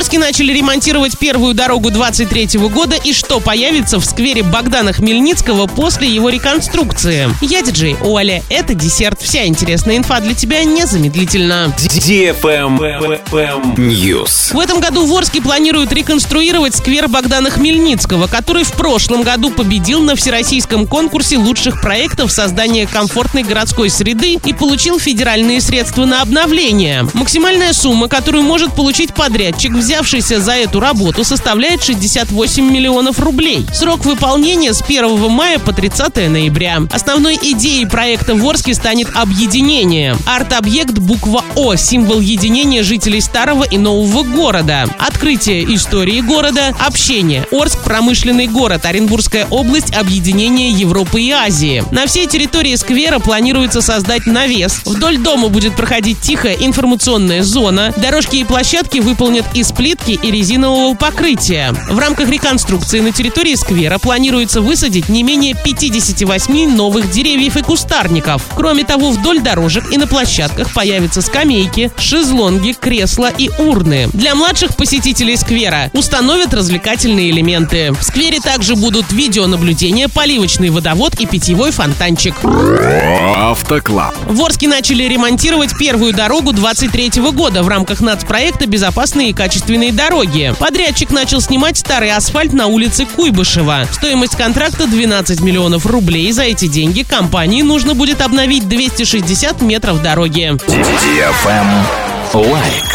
Орске начали ремонтировать первую дорогу 23 года и что появится в сквере Богдана Хмельницкого после его реконструкции. Я диджей Оля. Это десерт. Вся интересная инфа для тебя незамедлительно. News. В этом году в Орске планируют реконструировать сквер Богдана Хмельницкого, который в прошлом году победил на всероссийском конкурсе лучших проектов создания комфортной городской среды и получил федеральные средства на обновление. Максимальная сумма, которую может получить подрядчик, взявшийся за эту работу, составляет 68 миллионов рублей. Срок выполнения с 1 мая по 30 ноября. Основной идеей проекта в Орске станет объединение. Арт-объект буква О – символ единения жителей старого и нового города. Открытие истории города, общение. Орск – промышленный город, Оренбургская область – объединение Европы и Азии. На всей территории сквера планируется создать навес. Вдоль дома будет проходить тихая информационная зона. Дорожки и площадки выполнят из плитки и резинового покрытия. В рамках реконструкции на территории сквера планируется высадить не менее 58 новых деревьев и кустарников. Кроме того, вдоль дорожек и на площадках появятся скамейки, шезлонги, кресла и урны. Для младших посетителей сквера установят развлекательные элементы. В сквере также будут видеонаблюдение, поливочный водовод и питьевой фонтанчик. Автоклаб. В Орске начали ремонтировать первую дорогу 23 года в рамках нацпроекта «Безопасные и качественные дороги». Подрядчик начал снимать старый асфальт на улице Куйбышева. Стоимость контракта 12 миллионов рублей. За эти деньги компании нужно будет обновить 260 метров дороги. Лайк.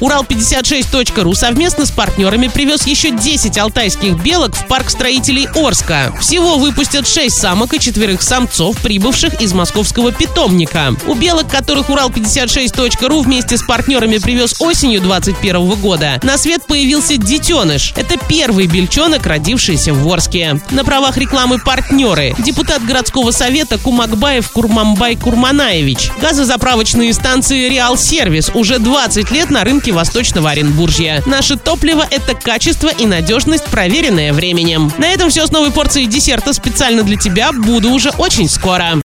Урал56.ру совместно с партнерами привез еще 10 алтайских белок в парк строителей Орска. Всего выпустят 6 самок и четверых самцов, прибывших из московского питомника. У белок, которых Урал56.ру вместе с партнерами привез осенью 2021 года, на свет появился детеныш. Это первый бельчонок, родившийся в Орске. На правах рекламы партнеры. Депутат городского совета Кумакбаев Курмамбай Курманаевич. Газозаправочные станции Реал Сервис уже 20 лет на рынке Восточного Оренбуржья. Наше топливо – это качество и надежность, проверенное временем. На этом все с новой порцией десерта специально для тебя. Буду уже очень скоро.